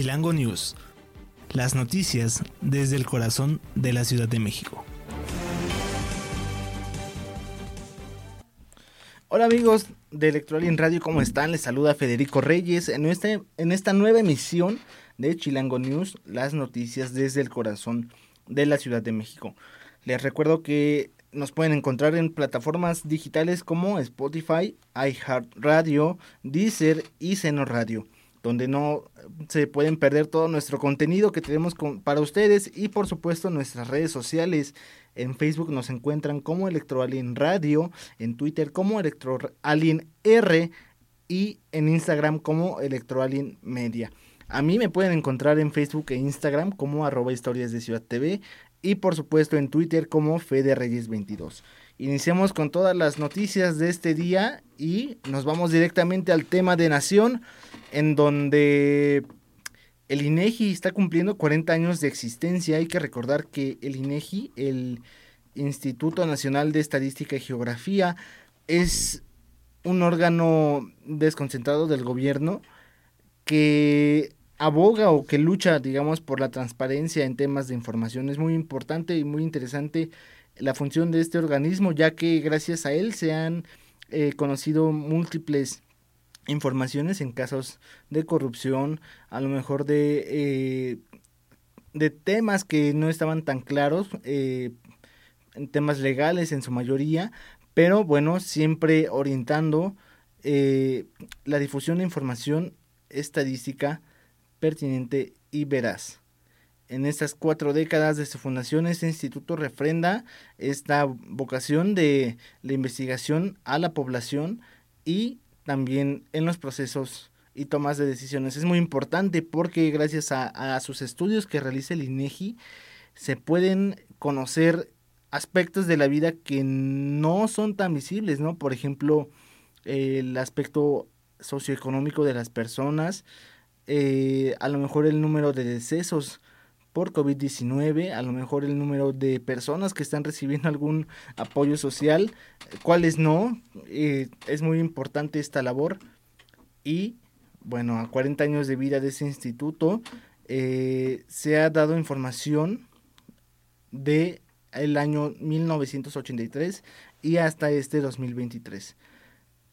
Chilango News. Las noticias desde el corazón de la Ciudad de México. Hola amigos de Electroalien Radio, ¿cómo están? Les saluda Federico Reyes en, este, en esta nueva emisión de Chilango News, las noticias desde el corazón de la Ciudad de México. Les recuerdo que nos pueden encontrar en plataformas digitales como Spotify, iHeartRadio, Deezer y Seno Radio, donde no se pueden perder todo nuestro contenido que tenemos para ustedes y por supuesto nuestras redes sociales. En Facebook nos encuentran como Electroalien Radio, en Twitter como Electroalien R y en Instagram como Electroalien Media. A mí me pueden encontrar en Facebook e Instagram como arroba historias de Ciudad TV y por supuesto en Twitter como Fede Reyes 22. Iniciamos con todas las noticias de este día y nos vamos directamente al tema de Nación, en donde el INEGI está cumpliendo 40 años de existencia. Hay que recordar que el INEGI, el Instituto Nacional de Estadística y Geografía, es un órgano desconcentrado del gobierno que aboga o que lucha, digamos, por la transparencia en temas de información. Es muy importante y muy interesante la función de este organismo, ya que gracias a él se han eh, conocido múltiples informaciones en casos de corrupción, a lo mejor de, eh, de temas que no estaban tan claros, eh, temas legales en su mayoría, pero bueno, siempre orientando la difusión de información estadística pertinente y veraz. En estas cuatro décadas de su fundación, este instituto refrenda esta vocación de la investigación a la población y también en los procesos y tomas de decisiones. Es muy importante porque gracias a, sus estudios que realiza el INEGI se pueden conocer aspectos de la vida que no son tan visibles, ¿no? Por ejemplo, el aspecto socioeconómico de las personas, eh, a lo mejor el número de decesos por COVID-19, a lo mejor el número de personas que están recibiendo algún apoyo social, cuáles no. Eh, es muy importante esta labor. Y bueno, a 40 años de vida de ese instituto, eh, se ha dado información de el año 1983 y hasta este 2023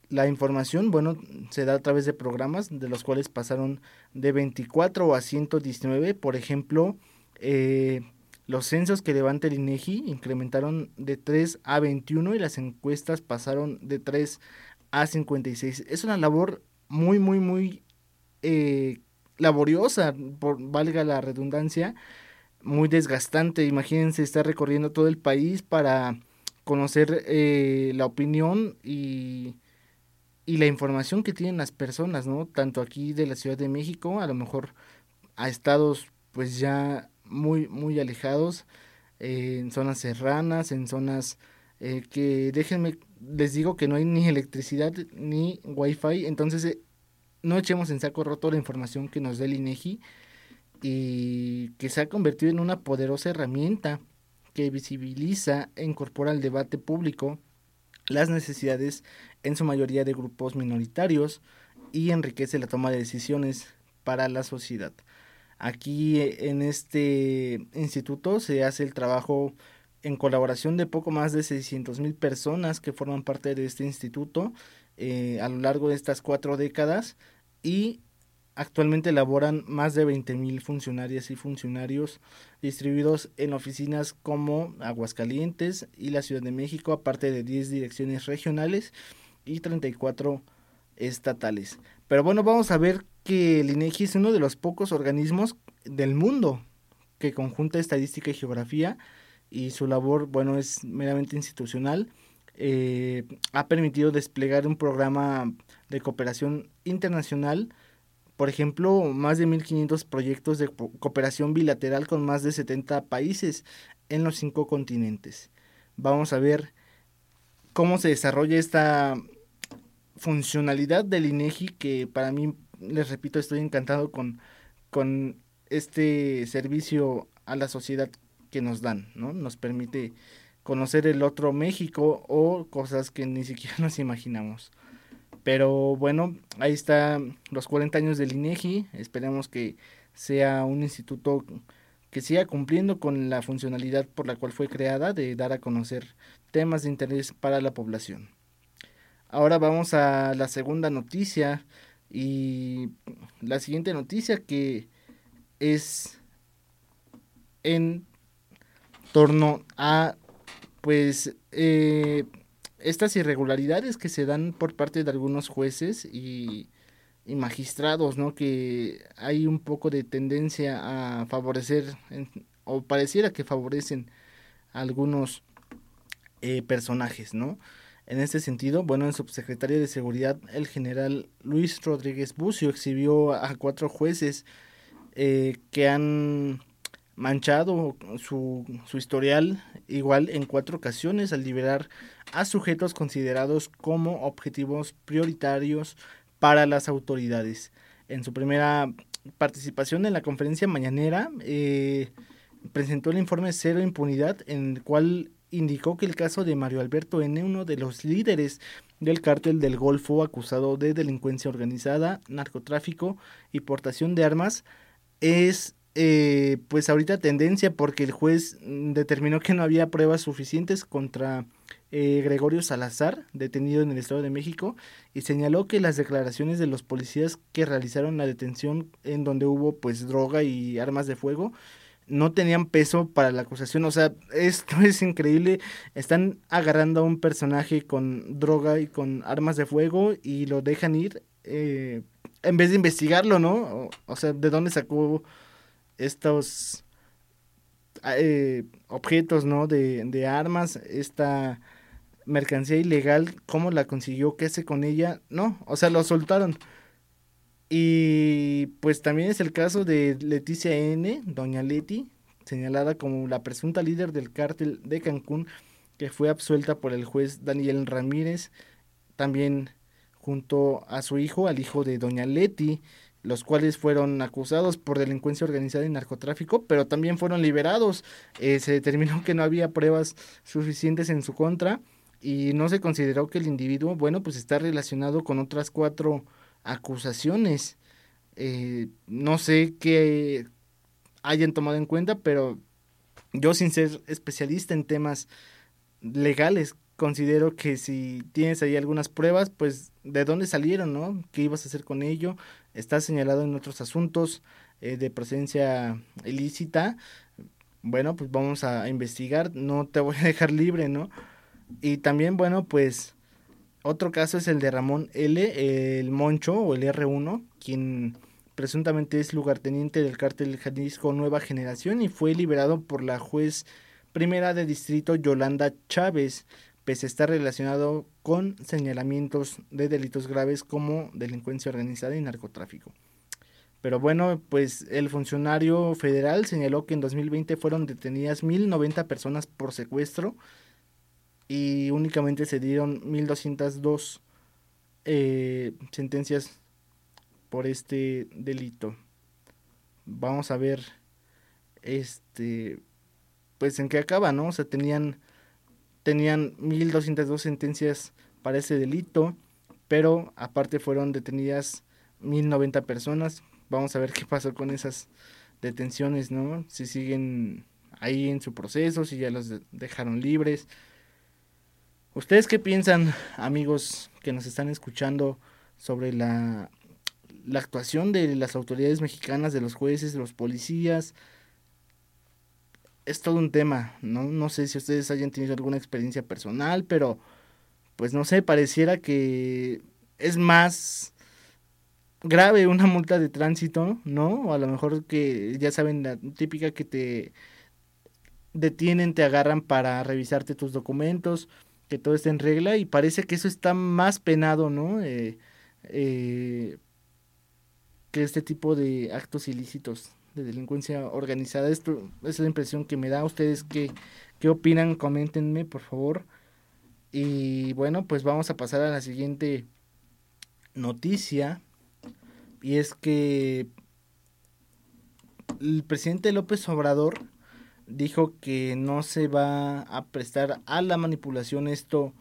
la información, bueno, se da a través de programas de los cuales pasaron de 24 a 119. Por ejemplo, eh, los censos que levanta el INEGI incrementaron de 3 a 21 y las encuestas pasaron de 3 a 56. Es una labor muy, muy, muy eh, laboriosa, por, valga la redundancia, muy desgastante. Imagínense estar recorriendo todo el país para conocer eh, la opinión y y la información que tienen las personas, ¿no? Tanto aquí de la Ciudad de México, a lo mejor a estados pues ya muy, muy alejados, en zonas serranas, en zonas eh, que déjenme, les digo que no hay ni electricidad ni wifi, entonces eh, no echemos en saco roto la información que nos da el INEGI y que se ha convertido en una poderosa herramienta que visibiliza e incorpora al debate público las necesidades en su mayoría de grupos minoritarios y enriquece la toma de decisiones para la sociedad. Aquí en este instituto se hace el trabajo en colaboración de poco más de 600 mil personas que forman parte de este instituto eh, a lo largo de estas cuatro décadas y Actualmente elaboran más de 20.000 funcionarias y funcionarios distribuidos en oficinas como Aguascalientes y la Ciudad de México, aparte de 10 direcciones regionales y 34 estatales. Pero bueno, vamos a ver que el INEGI es uno de los pocos organismos del mundo que conjunta estadística y geografía y su labor, bueno, es meramente institucional. Eh, ha permitido desplegar un programa de cooperación internacional por ejemplo, más de 1.500 proyectos de cooperación bilateral con más de 70 países en los cinco continentes. Vamos a ver cómo se desarrolla esta funcionalidad del INEGI que para mí, les repito, estoy encantado con, con este servicio a la sociedad que nos dan, ¿no? Nos permite conocer el otro México o cosas que ni siquiera nos imaginamos. Pero bueno, ahí está los 40 años del INEGI. Esperemos que sea un instituto que siga cumpliendo con la funcionalidad por la cual fue creada de dar a conocer temas de interés para la población. Ahora vamos a la segunda noticia y la siguiente noticia que es en torno a pues eh, estas irregularidades que se dan por parte de algunos jueces y, magistrados, ¿no? Que hay un poco de tendencia a favorecer o pareciera que favorecen a algunos eh, personajes, ¿no? En este sentido, bueno, el subsecretario de Seguridad, el general Luis Rodríguez Bucio, exhibió a cuatro jueces eh, que han manchado su, su historial igual en cuatro ocasiones al liberar a sujetos considerados como objetivos prioritarios para las autoridades. En su primera participación en la conferencia mañanera, eh, presentó el informe Cero Impunidad, en el cual indicó que el caso de Mario Alberto N., uno de los líderes del cártel del Golfo acusado de delincuencia organizada, narcotráfico y portación de armas, es eh, pues ahorita tendencia porque el juez determinó que no había pruebas suficientes contra eh, Gregorio Salazar, detenido en el Estado de México, y señaló que las declaraciones de los policías que realizaron la detención en donde hubo pues droga y armas de fuego no tenían peso para la acusación. O sea, esto es increíble. Están agarrando a un personaje con droga y con armas de fuego y lo dejan ir eh, en vez de investigarlo, ¿no? o sea, ¿de dónde sacó estos eh, objetos, ¿no? De, de, armas, esta mercancía ilegal, ¿cómo la consiguió? ¿Qué hace con ella? No, o sea, lo soltaron. Y pues también es el caso de Leticia N., doña Leti, señalada como la presunta líder del cártel de Cancún, que fue absuelta por el juez Daniel Ramírez, también junto a su hijo, al hijo de doña Leti, los cuales fueron acusados por delincuencia organizada y narcotráfico, pero también fueron liberados. Eh, se determinó que no había pruebas suficientes en su contra y no se consideró que el individuo, bueno, pues está relacionado con otras cuatro acusaciones. Eh, no sé qué hayan tomado en cuenta, pero yo sin ser especialista en temas legales, considero que si tienes ahí algunas pruebas, pues de dónde salieron, ¿no? ¿Qué ibas a hacer con ello? Está señalado en otros asuntos eh, de presencia ilícita. Bueno, pues vamos a investigar, no te voy a dejar libre, ¿no? Y también, bueno, pues otro caso es el de Ramón L., el Moncho o el R1, quien presuntamente es lugarteniente del cártel Jalisco Nueva Generación y fue liberado por la juez primera de distrito Yolanda Chávez pese a estar relacionado con señalamientos de delitos graves como delincuencia organizada y narcotráfico. Pero bueno, pues el funcionario federal señaló que en 2020 fueron detenidas 1.090 personas por secuestro y únicamente se dieron 1.202 eh, sentencias por este delito. Vamos a ver, este, pues en qué acaba, ¿no? O sea, tenían tenían 1.202 sentencias para ese delito, pero aparte fueron detenidas 1.090 personas. Vamos a ver qué pasó con esas detenciones, ¿no? Si siguen ahí en su proceso, si ya los dejaron libres. ¿Ustedes qué piensan, amigos que nos están escuchando, sobre la, la actuación de las autoridades mexicanas, de los jueces, de los policías, es todo un tema, ¿no? No sé si ustedes hayan tenido alguna experiencia personal, pero pues no sé, pareciera que es más grave una multa de tránsito, ¿no? O a lo mejor que ya saben la típica que te detienen, te agarran para revisarte tus documentos, que todo esté en regla y parece que eso está más penado, ¿no? Eh, eh, que este tipo de actos ilícitos de delincuencia organizada. Esto es la impresión que me da. ¿Ustedes qué, qué opinan? Coméntenme, por favor. Y bueno, pues vamos a pasar a la siguiente noticia. Y es que el presidente López Obrador dijo que no se va a prestar a la manipulación. Esto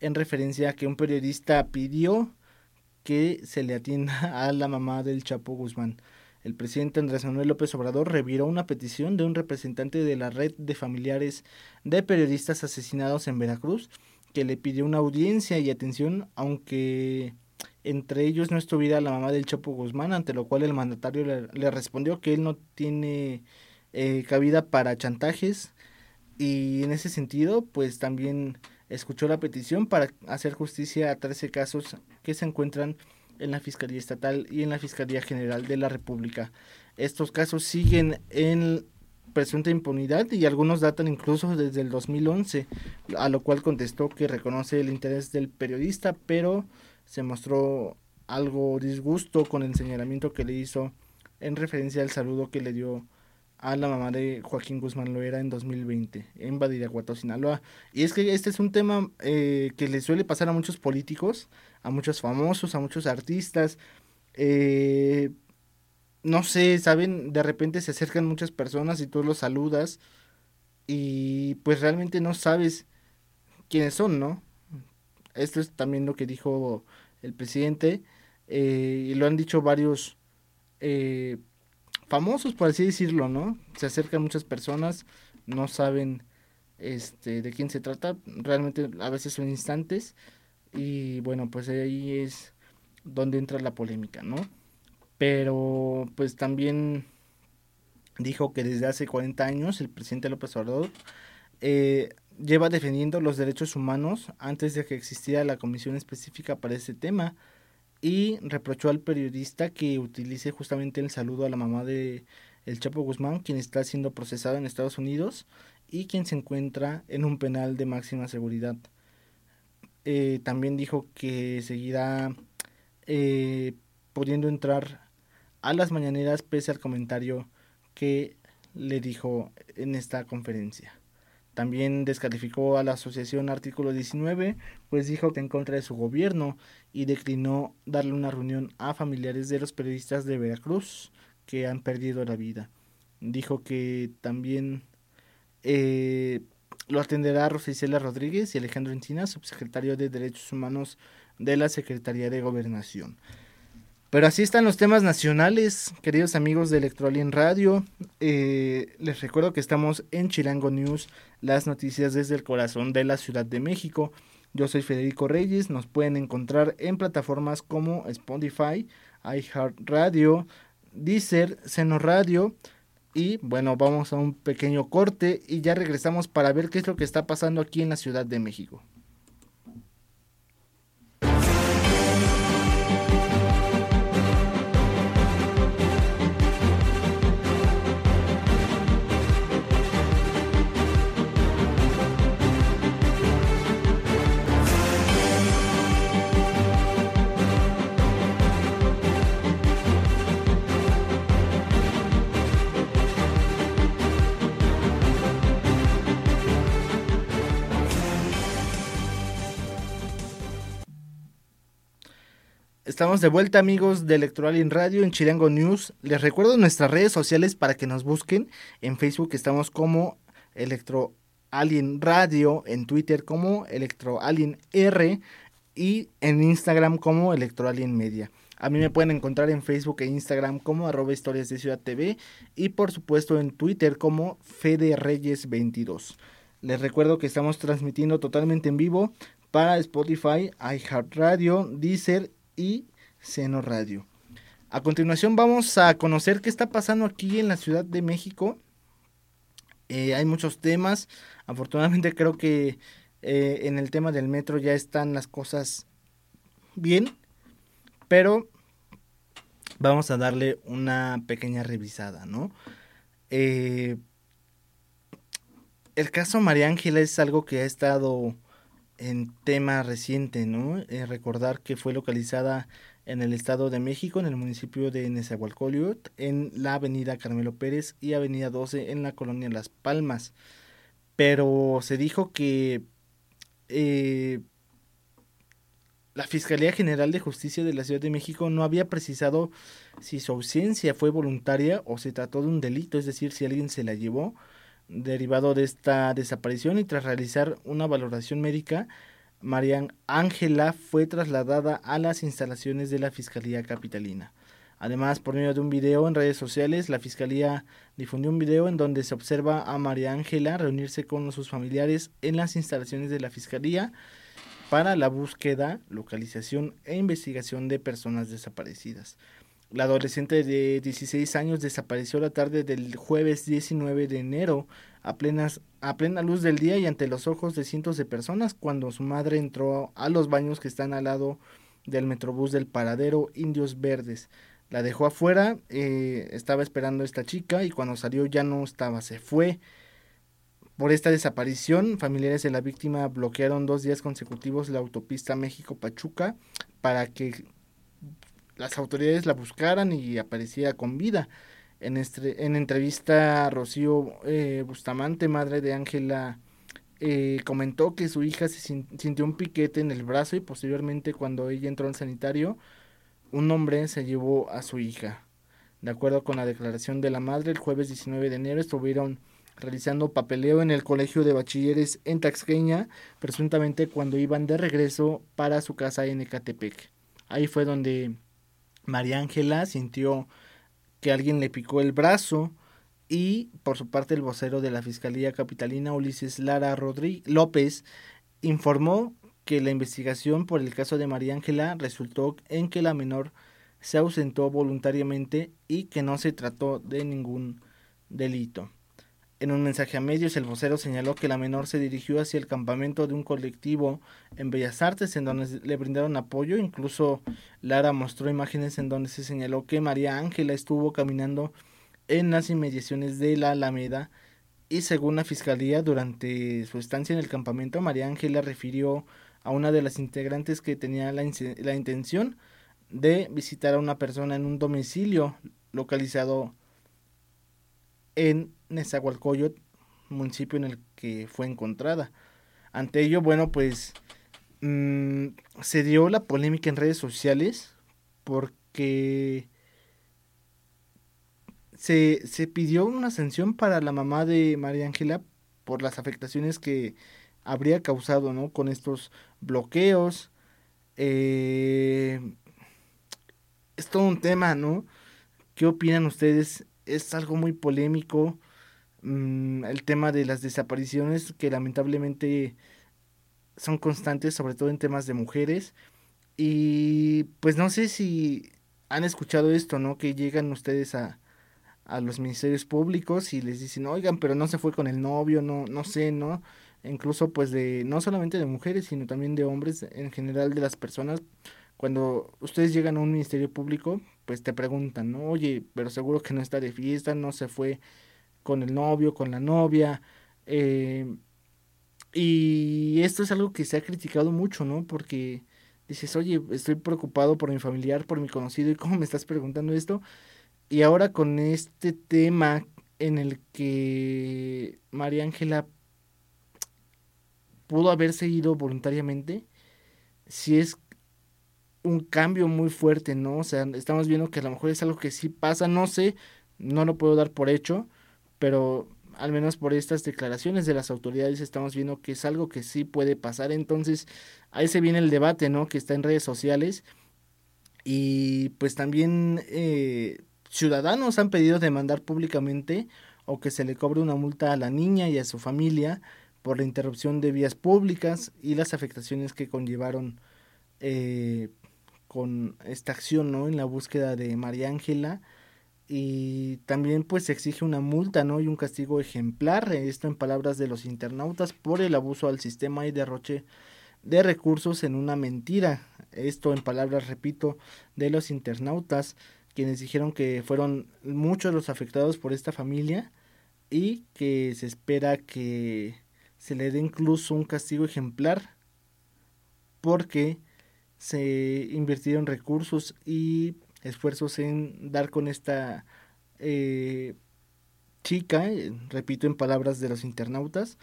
en referencia a que un periodista pidió que se le atienda a la mamá del Chapo Guzmán. el presidente Andrés Manuel López Obrador reviró una petición de un representante de la red de familiares de periodistas asesinados en Veracruz, que le pidió una audiencia y atención, aunque entre ellos no estuviera la mamá del Chapo Guzmán, ante lo cual el mandatario le, respondió que él no tiene eh, cabida para chantajes y en ese sentido pues también escuchó la petición para hacer justicia a 13 casos que se encuentran en la Fiscalía Estatal y en la Fiscalía General de la República. Estos casos siguen en presunta impunidad y algunos datan incluso desde el 2011, a lo cual contestó que reconoce el interés del periodista, pero se mostró algo disgusto con el señalamiento que le hizo en referencia al saludo que le dio a la mamá de Joaquín Guzmán Loera en 2020 en Badiraguato, Sinaloa. Y es que este es un tema eh, que le suele pasar a muchos políticos, a muchos famosos, a muchos artistas. Eh, no sé, saben, de repente se acercan muchas personas y tú los saludas y pues realmente no sabes quiénes son, ¿no? Esto es también lo que dijo el presidente eh, y lo han dicho varios eh, famosos, por así decirlo, ¿no? Se acercan muchas personas, no saben este de quién se trata, realmente a veces son instantes y bueno, pues ahí es donde entra la polémica, ¿no? Pero pues también dijo que desde hace 40 años el presidente López Obrador eh, lleva defendiendo los derechos humanos antes de que existiera la comisión específica para ese tema y reprochó al periodista que utilice justamente el saludo a la mamá de el Chapo Guzmán, quien está siendo procesado en Estados Unidos y quien se encuentra en un penal de máxima seguridad. Eh, también dijo que seguirá eh, pudiendo entrar a las mañaneras pese al comentario que le dijo en esta conferencia. También descalificó a la asociación Artículo 19, pues dijo que en contra de su gobierno y declinó darle una reunión a familiares de los periodistas de Veracruz que han perdido la vida. Dijo que también eh, lo atenderá Rosicela Rodríguez y Alejandro Encina, subsecretario de Derechos Humanos de la Secretaría de Gobernación. Pero así están los temas nacionales, queridos amigos de Electroalien Radio. Eh, les recuerdo que estamos en Chilango News, las noticias desde el corazón de la Ciudad de México. Yo soy Federico Reyes, nos pueden encontrar en plataformas como Spotify, iHeartRadio, Deezer, Seno Radio. Y bueno, vamos a un pequeño corte y ya regresamos para ver qué es lo que está pasando aquí en la Ciudad de México. Estamos de vuelta amigos de Electoral Radio en Chilango News. Les recuerdo nuestras redes sociales para que nos busquen. En Facebook estamos como Electro Alien Radio, en Twitter como Electro Alien R y en Instagram como Electro Alien Media. A mí me pueden encontrar en Facebook e Instagram como arroba historias de Ciudad TV y por supuesto en Twitter como Fede Reyes 22. Les recuerdo que estamos transmitiendo totalmente en vivo para Spotify, iHeartRadio, Deezer y Seno Radio. A continuación vamos a conocer qué está pasando aquí en la Ciudad de México. Eh, hay muchos temas. Afortunadamente creo que eh, en el tema del metro ya están las cosas bien. Pero vamos a darle una pequeña revisada, ¿no? Eh, el caso María Ángela es algo que ha estado en tema reciente, ¿no? Eh, recordar que fue localizada en el Estado de México, en el municipio de Nezahualcóyotl, en la avenida Carmelo Pérez y avenida 12 en la colonia Las Palmas. Pero se dijo que eh, la Fiscalía General de Justicia de la Ciudad de México no había precisado si su ausencia fue voluntaria o se trató de un delito, es decir, si alguien se la llevó derivado de esta desaparición y tras realizar una valoración médica, María Ángela fue trasladada a las instalaciones de la Fiscalía Capitalina. Además, por medio de un video en redes sociales, la Fiscalía difundió un video en donde se observa a María Ángela reunirse con sus familiares en las instalaciones de la Fiscalía para la búsqueda, localización e investigación de personas desaparecidas. La adolescente de 16 años desapareció la tarde del jueves 19 de enero a, plenas, a plena luz del día y ante los ojos de cientos de personas cuando su madre entró a los baños que están al lado del metrobús del paradero Indios Verdes. La dejó afuera, eh, estaba esperando a esta chica y cuando salió ya no estaba, se fue. Por esta desaparición, familiares de la víctima bloquearon dos días consecutivos la autopista México-Pachuca para que las autoridades la buscaran y apareciera con vida. En, este, en entrevista, Rocío eh, Bustamante, madre de Ángela, eh, comentó que su hija se sintió un piquete en el brazo y posteriormente cuando ella entró al sanitario, un hombre se llevó a su hija. De acuerdo con la declaración de la madre, el jueves 19 de enero estuvieron realizando papeleo en el colegio de bachilleres en Taxqueña, presuntamente cuando iban de regreso para su casa en Ecatepec. Ahí fue donde María Ángela sintió que alguien le picó el brazo y por su parte el vocero de la Fiscalía Capitalina Ulises Lara Rodríguez López informó que la investigación por el caso de María Ángela resultó en que la menor se ausentó voluntariamente y que no se trató de ningún delito. En un mensaje a medios, el vocero señaló que la menor se dirigió hacia el campamento de un colectivo en Bellas Artes, en donde le brindaron apoyo. Incluso Lara mostró imágenes en donde se señaló que María Ángela estuvo caminando en las inmediaciones de la Alameda. Y según la fiscalía, durante su estancia en el campamento, María Ángela refirió a una de las integrantes que tenía la, la intención de visitar a una persona en un domicilio localizado en Nezahualcóyotl, municipio en el que fue encontrada. Ante ello, bueno, pues mmm, se dio la polémica en redes sociales porque se, se pidió una sanción para la mamá de María Ángela por las afectaciones que habría causado, ¿no? Con estos bloqueos. Eh, es todo un tema, ¿no? ¿Qué opinan ustedes? Es algo muy polémico. Mm, el tema de las desapariciones que lamentablemente son constantes, sobre todo en temas de mujeres. Y pues no sé si han escuchado esto, ¿no? Que llegan ustedes a, a los ministerios públicos y les dicen, oigan, pero no se fue con el novio, no, no sé, ¿no? incluso pues de no solamente de mujeres sino también de hombres en general de las personas cuando ustedes llegan a un ministerio público pues te preguntan no oye pero seguro que no está de fiesta no se fue con el novio con la novia eh, y esto es algo que se ha criticado mucho no porque dices oye estoy preocupado por mi familiar por mi conocido y cómo me estás preguntando esto y ahora con este tema en el que María Ángela pudo haberse ido voluntariamente, si es un cambio muy fuerte, ¿no? O sea, estamos viendo que a lo mejor es algo que sí pasa, no sé, no lo puedo dar por hecho, pero al menos por estas declaraciones de las autoridades estamos viendo que es algo que sí puede pasar, entonces ahí se viene el debate, ¿no? Que está en redes sociales y pues también eh, ciudadanos han pedido demandar públicamente o que se le cobre una multa a la niña y a su familia por la interrupción de vías públicas y las afectaciones que conllevaron eh, con esta acción ¿no? en la búsqueda de María Ángela y también pues se exige una multa ¿no? y un castigo ejemplar, esto en palabras de los internautas, por el abuso al sistema y derroche de recursos en una mentira. Esto en palabras, repito, de los internautas, quienes dijeron que fueron muchos los afectados por esta familia y que se espera que se le dé incluso un castigo ejemplar porque se invirtieron recursos y esfuerzos en dar con esta eh, chica, eh, repito en palabras de los internautas,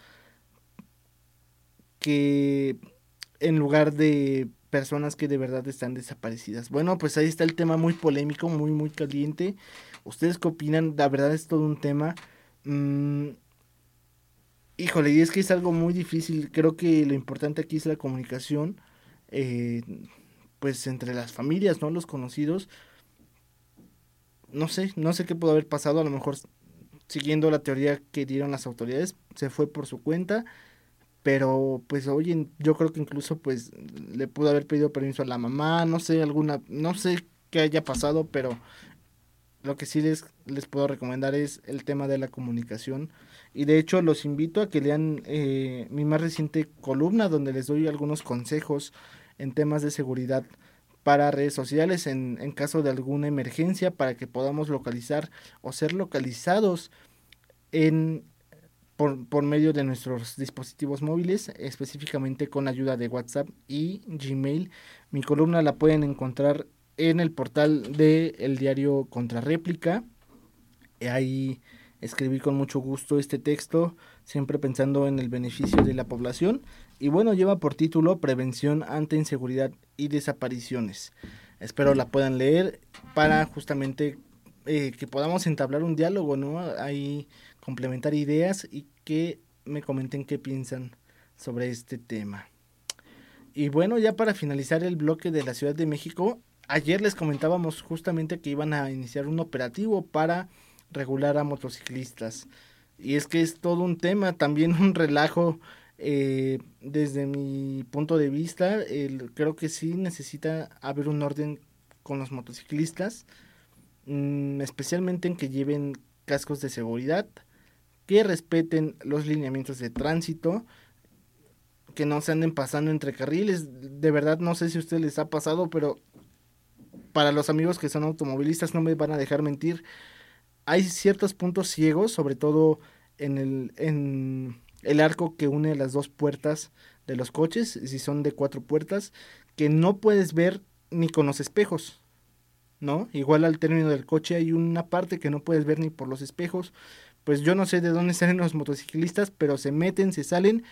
que en lugar de personas que de verdad están desaparecidas. Bueno, pues ahí está el tema muy polémico, muy, muy caliente. ¿Ustedes qué opinan? La verdad es todo un tema. Mm, Híjole, y es que es algo muy difícil. Creo que lo importante aquí es la comunicación, eh, pues entre las familias, ¿no? Los conocidos. no sé, no sé qué pudo haber pasado, a lo mejor siguiendo la teoría que dieron las autoridades, se fue por su cuenta, pero pues oye, yo creo que incluso pues le pudo haber pedido permiso a la mamá, no sé, alguna, no sé qué haya pasado, pero lo que sí les, les puedo recomendar es el tema de la comunicación. Y de hecho los invito a que lean eh, mi más reciente columna donde les doy algunos consejos en temas de seguridad para redes sociales en, en caso de alguna emergencia para que podamos localizar o ser localizados en, por, por, medio de nuestros dispositivos móviles, específicamente con ayuda de WhatsApp y Gmail. Mi columna la pueden encontrar en el portal del el diario Contrarréplica. Ahí escribí con mucho gusto este texto, siempre pensando en el beneficio de la población y bueno, lleva por título Prevención ante inseguridad y desapariciones. Espero la puedan leer para justamente eh, que podamos entablar un diálogo, ¿no? Ahí complementar ideas y que me comenten qué piensan sobre este tema. Y bueno, ya para finalizar el bloque de la Ciudad de México, ayer les comentábamos justamente que iban a iniciar un operativo para regular a motociclistas. Y es que es todo un tema, también un relajo eh, desde mi punto de vista, creo que sí necesita haber un orden con los motociclistas, mmm, especialmente en que lleven cascos de seguridad, que respeten los lineamientos de tránsito, que no se anden pasando entre carriles. De verdad no sé si a ustedes les ha pasado, pero para los amigos que son automovilistas no me van a dejar mentir. Hay ciertos puntos ciegos, sobre todo en el en el arco que une las dos puertas de los coches, si son de cuatro puertas, que no puedes ver ni con los espejos, ¿no? Igual al término del coche hay una parte que no puedes ver ni por los espejos. Pues yo no sé de dónde salen los motociclistas, pero se meten, se salen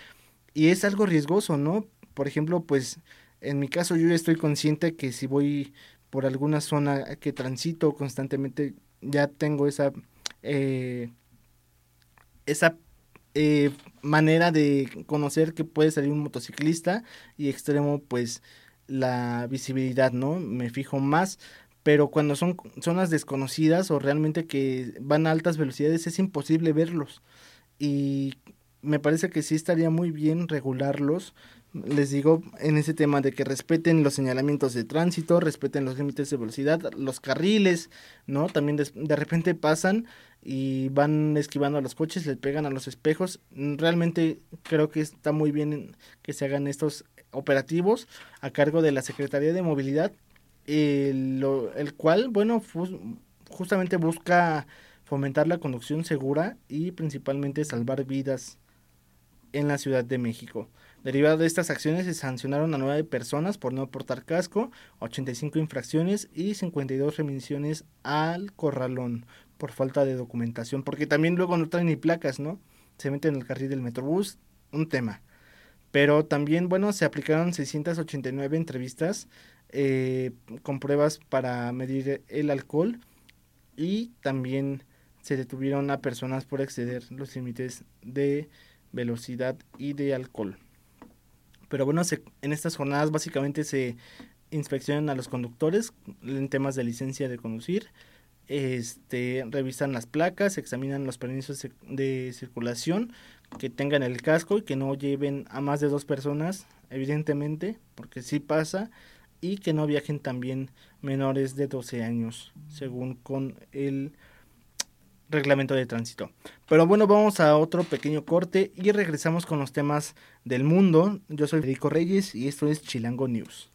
y es algo riesgoso, ¿no? Por ejemplo, pues en mi caso yo ya estoy consciente que si voy por alguna zona que transito constantemente, ya tengo esa eh, esa eh, manera de conocer que puede salir un motociclista y extremo pues la visibilidad, ¿no? Me fijo más, pero cuando son zonas desconocidas o realmente que van a altas velocidades es imposible verlos y me parece que sí estaría muy bien regularlos les digo en ese tema de que respeten los señalamientos de tránsito, respeten los límites de velocidad, los carriles, ¿no? También de, de, repente pasan y van esquivando a los coches, le pegan a los espejos. Realmente creo que está muy bien que se hagan estos operativos a cargo de la Secretaría de Movilidad, el, el cual, bueno, justamente busca fomentar la conducción segura y principalmente salvar vidas en la Ciudad de México. Derivado de estas acciones se sancionaron a nueve personas por no portar casco, 85 infracciones y 52 remisiones al corralón por falta de documentación, porque también luego no traen ni placas, ¿no? Se meten en el carril del Metrobús, un tema. Pero también, bueno, se aplicaron 689 entrevistas eh, con pruebas para medir el alcohol y también se detuvieron a personas por exceder los límites de velocidad y de alcohol. Pero bueno, se, en estas jornadas básicamente se inspeccionan a los conductores en temas de licencia de conducir, este, revisan las placas, examinan los permisos de circulación, que tengan el casco y que no lleven a más de dos personas, evidentemente, porque sí pasa, y que no viajen también menores de 12 años, según con el reglamento de tránsito. Pero bueno, vamos a otro pequeño corte y regresamos con los temas del mundo. Yo soy Federico Reyes y esto es Chilango News.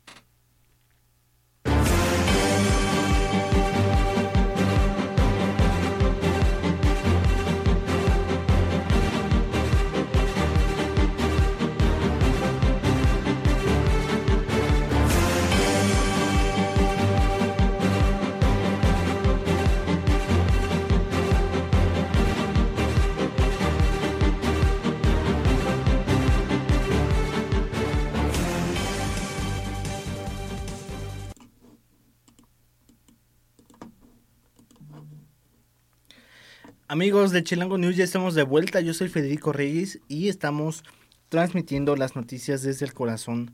Amigos de Chilango News, ya estamos de vuelta. Yo soy Federico Reyes y estamos transmitiendo las noticias desde el corazón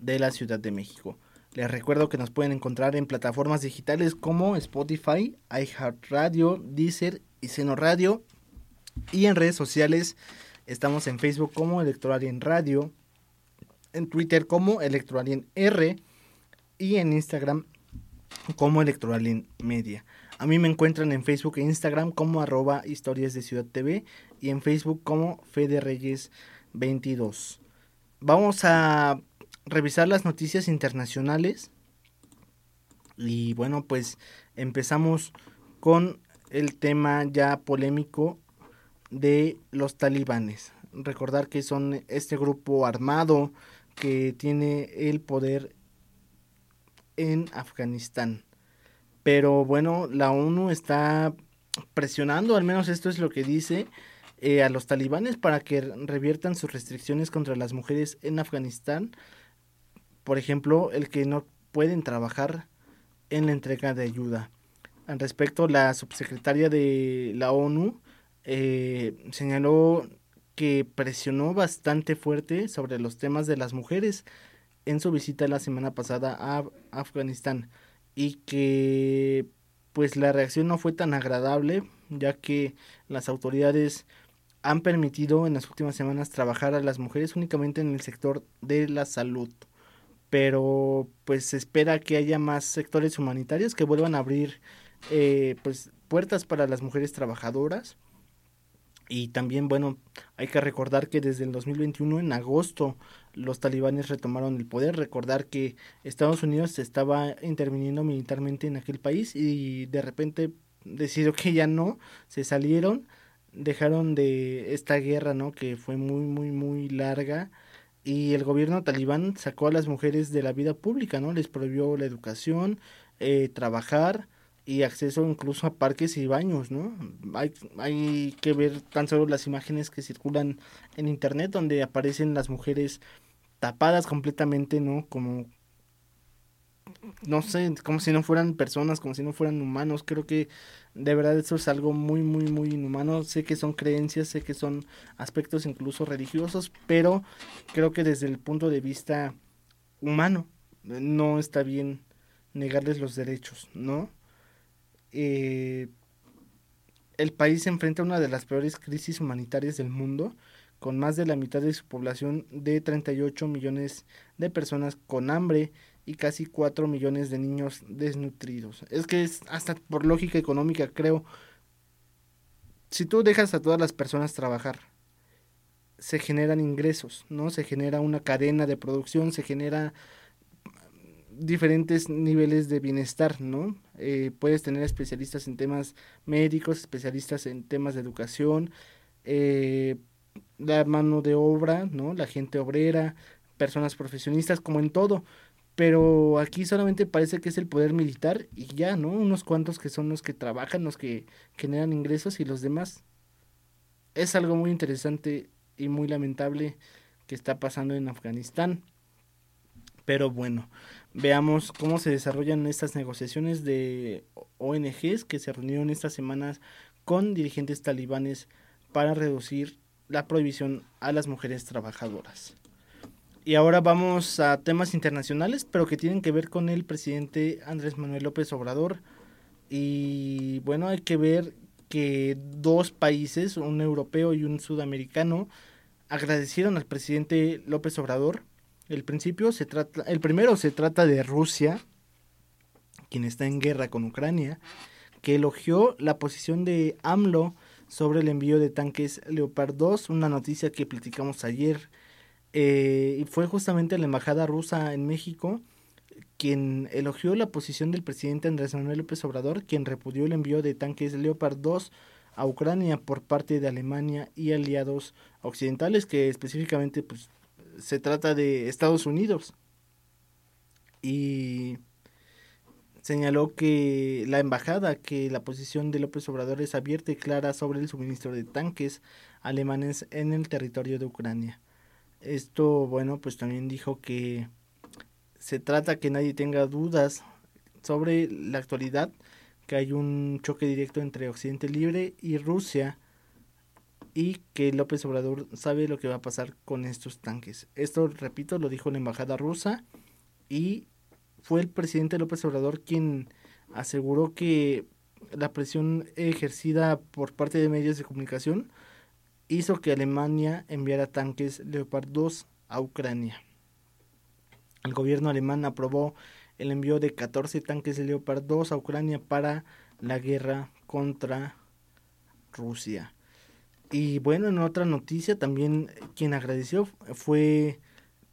de la Ciudad de México. Les recuerdo que nos pueden encontrar en plataformas digitales como Spotify, iHeartRadio, Deezer y Seno Radio. Y en redes sociales estamos en Facebook como Electoralien Radio, en Twitter como Electoralien R y en Instagram como Electoralien Media. A mí me encuentran en Facebook e Instagram como arroba historias de Ciudad TV y en Facebook como Fede Reyes 22. Vamos a revisar las noticias internacionales. Y bueno, pues empezamos con el tema ya polémico de los talibanes. Recordar que son este grupo armado que tiene el poder en Afganistán. Pero bueno, la ONU está presionando, al menos esto es lo que dice, eh, a los talibanes para que reviertan sus restricciones contra las mujeres en Afganistán. Por ejemplo, el que no pueden trabajar en la entrega de ayuda. Al respecto, la subsecretaria de la ONU eh, señaló que presionó bastante fuerte sobre los temas de las mujeres en su visita la semana pasada a Afganistán y que pues la reacción no fue tan agradable ya que las autoridades han permitido en las últimas semanas trabajar a las mujeres únicamente en el sector de la salud. Pero pues se espera que haya más sectores humanitarios que vuelvan a abrir eh, pues puertas para las mujeres trabajadoras. Y también, bueno, hay que recordar que desde el 2021, en agosto, los talibanes retomaron el poder. Recordar que Estados Unidos estaba interviniendo militarmente en aquel país y de repente decidió que ya no, se salieron, dejaron de esta guerra, ¿no? Que fue muy, muy, muy larga. Y el gobierno talibán sacó a las mujeres de la vida pública, ¿no? Les prohibió la educación, eh, trabajar y acceso incluso a parques y baños, ¿no? Hay, hay que ver tan solo las imágenes que circulan en internet donde aparecen las mujeres tapadas completamente, ¿no? Como no sé, como si no fueran personas, como si no fueran humanos. Creo que de verdad eso es algo muy, muy, muy inhumano. Sé que son creencias, sé que son aspectos incluso religiosos, pero creo que desde el punto de vista humano no está bien negarles los derechos, ¿no? Eh, el país se enfrenta a una de las peores crisis humanitarias del mundo, con más de la mitad de su población de 38 millones de personas con hambre y casi 4 millones de niños desnutridos. Es que es hasta por lógica económica, creo, si tú dejas a todas las personas trabajar, se generan ingresos, ¿no? Se genera una cadena de producción, se genera diferentes niveles de bienestar, ¿no? Eh, puedes tener especialistas en temas médicos, especialistas en temas de educación, eh, la mano de obra, ¿no? La gente obrera, personas profesionistas, como en todo. Pero aquí solamente parece que es el poder militar y ya, ¿no? Unos cuantos que son los que trabajan, los que generan ingresos y los demás. Es algo muy interesante y muy lamentable que está pasando en Afganistán. Pero bueno, veamos cómo se desarrollan estas negociaciones de ONGs que se reunieron estas semanas con dirigentes talibanes para reducir la prohibición a las mujeres trabajadoras. Y ahora vamos a temas internacionales, pero que tienen que ver con el presidente Andrés Manuel López Obrador. Y bueno, hay que ver que dos países, un europeo y un sudamericano, agradecieron al presidente López Obrador el principio se trata, el primero se trata de Rusia, quien está en guerra con Ucrania, que elogió la posición de AMLO sobre el envío de tanques Leopard 2, una noticia que platicamos ayer. Eh, fue justamente la embajada rusa en México quien elogió la posición del presidente Andrés Manuel López Obrador, quien repudió el envío de tanques Leopard 2 a Ucrania por parte de Alemania y aliados occidentales, que específicamente pues, se trata de Estados Unidos. Y señaló que la embajada, que la posición de López Obrador es abierta y clara sobre el suministro de tanques alemanes en el territorio de Ucrania. Esto, bueno, pues también dijo que se trata que nadie tenga dudas sobre la actualidad, que hay un choque directo entre Occidente Libre y Rusia y que López Obrador sabe lo que va a pasar con estos tanques. Esto, repito, lo dijo la embajada rusa y fue el presidente López Obrador quien aseguró que la presión ejercida por parte de medios de comunicación hizo que Alemania enviara tanques Leopard 2 a Ucrania. El gobierno alemán aprobó el envío de 14 tanques Leopard 2 a Ucrania para la guerra contra Rusia. Y bueno, en otra noticia también quien agradeció fue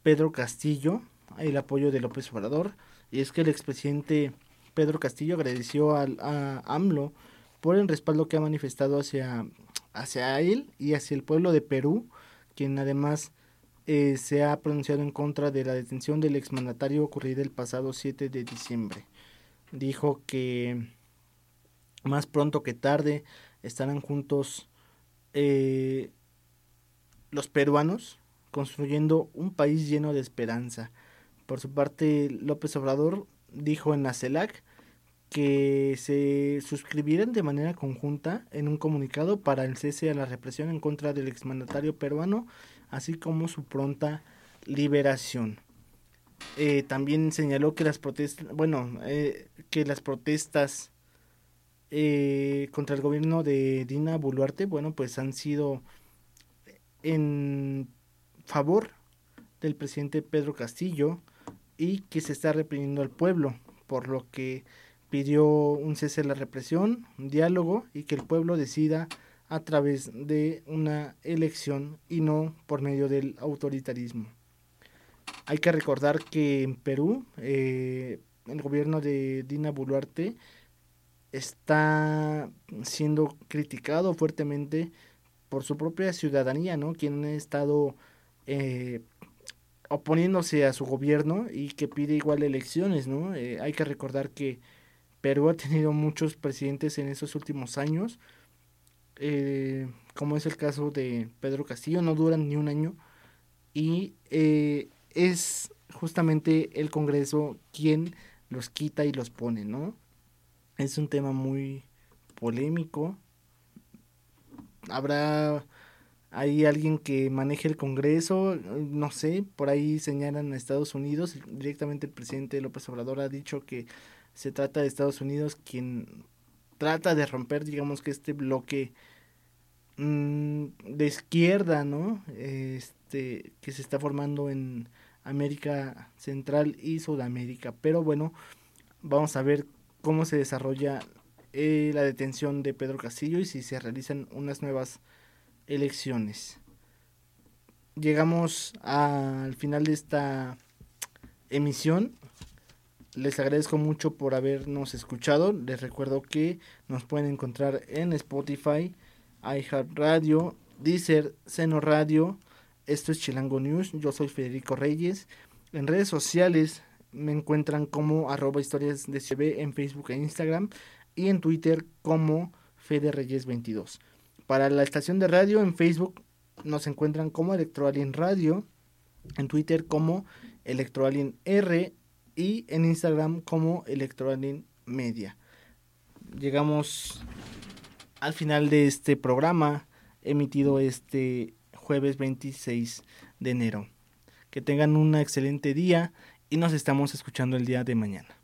Pedro Castillo, el apoyo de López Obrador. Y es que el expresidente Pedro Castillo agradeció a, a AMLO por el respaldo que ha manifestado hacia, hacia él y hacia el pueblo de Perú, quien además eh, se ha pronunciado en contra de la detención del exmandatario ocurrida el pasado 7 de diciembre. Dijo que más pronto que tarde estarán juntos eh, los peruanos construyendo un país lleno de esperanza. Por su parte, López Obrador dijo en la CELAC que se suscribieran de manera conjunta en un comunicado para el cese a la represión en contra del exmandatario peruano, así como su pronta liberación. Eh, también señaló que las protestas, bueno, eh, que las protestas eh, contra el gobierno de Dina Boluarte, bueno, pues han sido en favor del presidente Pedro Castillo y que se está reprimiendo al pueblo, por lo que pidió un cese de la represión, un diálogo y que el pueblo decida a través de una elección y no por medio del autoritarismo. Hay que recordar que en Perú eh, el gobierno de Dina Boluarte está siendo criticado fuertemente por su propia ciudadanía, ¿no? Quien ha estado eh, oponiéndose a su gobierno y que pide igual elecciones, ¿no? Eh, hay que recordar que Perú ha tenido muchos presidentes en esos últimos años, eh, como es el caso de Pedro Castillo, no duran ni un año y es justamente el Congreso quien los quita y los pone, ¿no? Es un tema muy polémico. Habrá ahí alguien que maneje el Congreso, no sé, por ahí señalan a Estados Unidos, directamente el presidente López Obrador ha dicho que se trata de Estados Unidos quien trata de romper, digamos que este bloque mm, de izquierda, ¿no? Este que se está formando en América Central y Sudamérica, pero bueno, vamos a ver cómo se desarrolla eh, la detención de Pedro Castillo y si se realizan unas nuevas elecciones. Llegamos al final de esta emisión. Les agradezco mucho por habernos escuchado. Les recuerdo que nos pueden encontrar en Spotify, iHeartRadio, Deezer, Seno Radio. Esto es Chilango News. Yo soy Federico Reyes. En redes sociales me encuentran como arroba historias de CB en Facebook e Instagram y en Twitter como Fede Reyes 22. Para la estación de radio en Facebook nos encuentran como Electroalien Radio, en Twitter como Electroalien R y en Instagram como Electroalien Media. Llegamos al final de este programa emitido este jueves 26 de enero. Que tengan un excelente día y nos estamos escuchando el día de mañana.